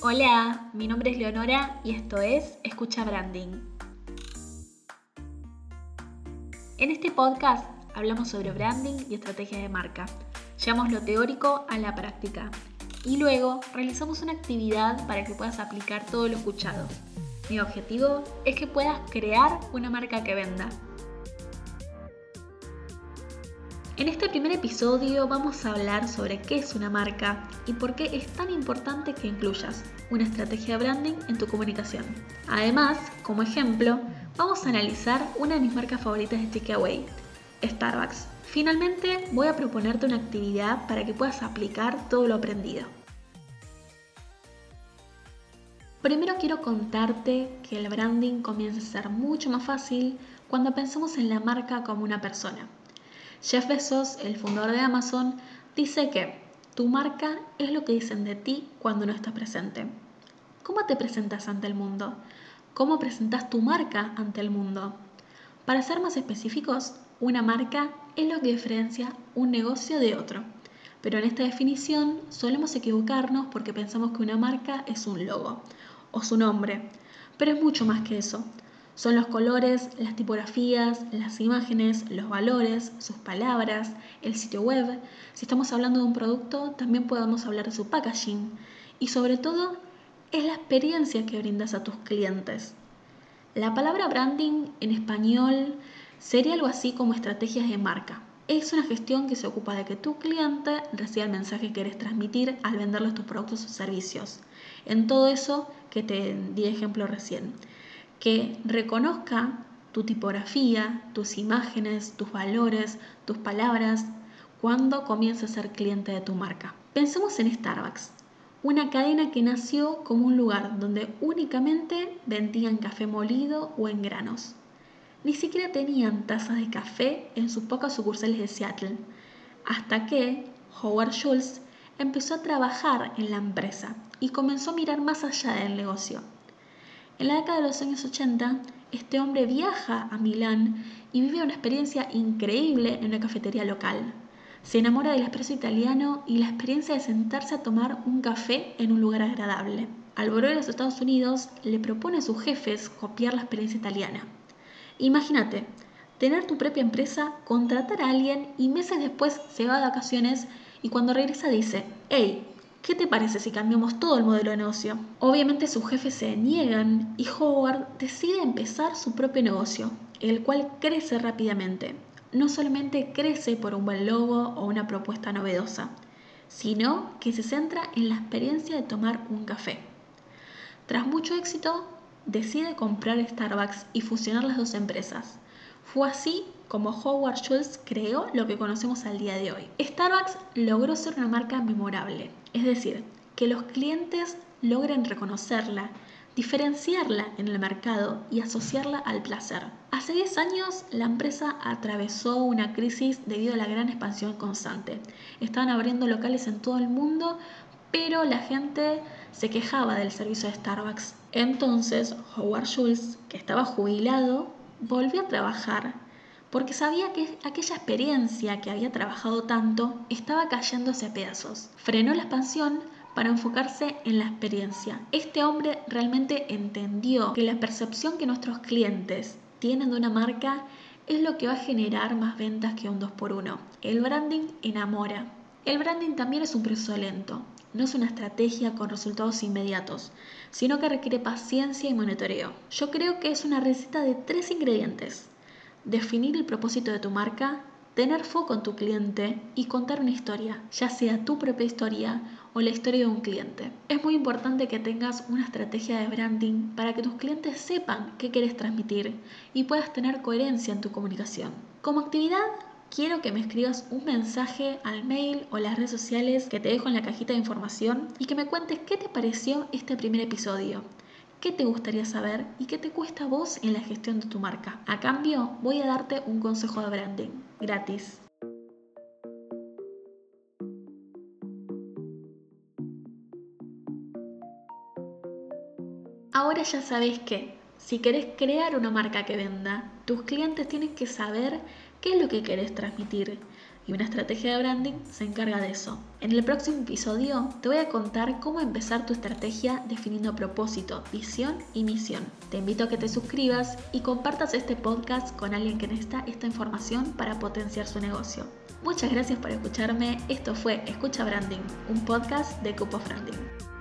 Hola, mi nombre es Leonora y esto es Escucha Branding. En este podcast hablamos sobre branding y estrategia de marca. Llevamos lo teórico a la práctica y luego realizamos una actividad para que puedas aplicar todo lo escuchado. Mi objetivo es que puedas crear una marca que venda. En este primer episodio vamos a hablar sobre qué es una marca y por qué es tan importante que incluyas una estrategia de branding en tu comunicación. Además, como ejemplo, vamos a analizar una de mis marcas favoritas de takeaway, Starbucks. Finalmente, voy a proponerte una actividad para que puedas aplicar todo lo aprendido. Primero quiero contarte que el branding comienza a ser mucho más fácil cuando pensamos en la marca como una persona. Jeff Bezos, el fundador de Amazon, dice que tu marca es lo que dicen de ti cuando no estás presente. ¿Cómo te presentas ante el mundo? ¿Cómo presentas tu marca ante el mundo? Para ser más específicos, una marca es lo que diferencia un negocio de otro. Pero en esta definición solemos equivocarnos porque pensamos que una marca es un logo o su nombre. Pero es mucho más que eso. Son los colores, las tipografías, las imágenes, los valores, sus palabras, el sitio web. Si estamos hablando de un producto, también podemos hablar de su packaging. Y sobre todo, es la experiencia que brindas a tus clientes. La palabra branding en español sería algo así como estrategias de marca. Es una gestión que se ocupa de que tu cliente reciba el mensaje que quieres transmitir al venderle tus productos o servicios. En todo eso que te di ejemplo recién que reconozca tu tipografía, tus imágenes, tus valores, tus palabras, cuando comiences a ser cliente de tu marca. Pensemos en Starbucks, una cadena que nació como un lugar donde únicamente vendían café molido o en granos. Ni siquiera tenían tazas de café en sus pocas sucursales de Seattle, hasta que Howard Schultz empezó a trabajar en la empresa y comenzó a mirar más allá del negocio en la década de los años 80, este hombre viaja a Milán y vive una experiencia increíble en una cafetería local. Se enamora del espresso italiano y la experiencia de sentarse a tomar un café en un lugar agradable. Al volver a los Estados Unidos, le propone a sus jefes copiar la experiencia italiana. Imagínate, tener tu propia empresa, contratar a alguien y meses después se va de vacaciones y cuando regresa dice, hey, ¿qué te parece si cambiamos todo el modelo de negocio? Obviamente sus jefes se niegan y Howard decide empezar su propio negocio, el cual crece rápidamente. No solamente crece por un buen logo o una propuesta novedosa, sino que se centra en la experiencia de tomar un café. Tras mucho éxito, decide comprar Starbucks y fusionar las dos empresas. Fue así como Howard Schultz creó lo que conocemos al día de hoy. Starbucks logró ser una marca memorable, es decir, que los clientes logren reconocerla, diferenciarla en el mercado y asociarla al placer. Hace 10 años la empresa atravesó una crisis debido a la gran expansión constante. Estaban abriendo locales en todo el mundo, pero la gente se quejaba del servicio de Starbucks. Entonces Howard Schultz, que estaba jubilado, volvió a trabajar porque sabía que aquella experiencia que había trabajado tanto estaba cayéndose a pedazos. Frenó la expansión para enfocarse en la experiencia. Este hombre realmente entendió que la percepción que nuestros clientes tienen de una marca es lo que va a generar más ventas que un 2x1. El branding enamora. El branding también es un proceso lento, no es una estrategia con resultados inmediatos, sino que requiere paciencia y monitoreo. Yo creo que es una receta de tres ingredientes definir el propósito de tu marca, tener foco en tu cliente y contar una historia, ya sea tu propia historia o la historia de un cliente. Es muy importante que tengas una estrategia de branding para que tus clientes sepan qué quieres transmitir y puedas tener coherencia en tu comunicación. Como actividad, quiero que me escribas un mensaje al mail o las redes sociales que te dejo en la cajita de información y que me cuentes qué te pareció este primer episodio qué te gustaría saber y qué te cuesta a vos en la gestión de tu marca. A cambio, voy a darte un consejo de branding gratis. Ahora ya sabes que si querés crear una marca que venda, tus clientes tienen que saber qué es lo que querés transmitir y una estrategia de branding se encarga de eso. En el próximo episodio te voy a contar cómo empezar tu estrategia definiendo propósito, visión y misión. Te invito a que te suscribas y compartas este podcast con alguien que necesita esta información para potenciar su negocio. Muchas gracias por escucharme. Esto fue Escucha Branding, un podcast de Cupo Branding.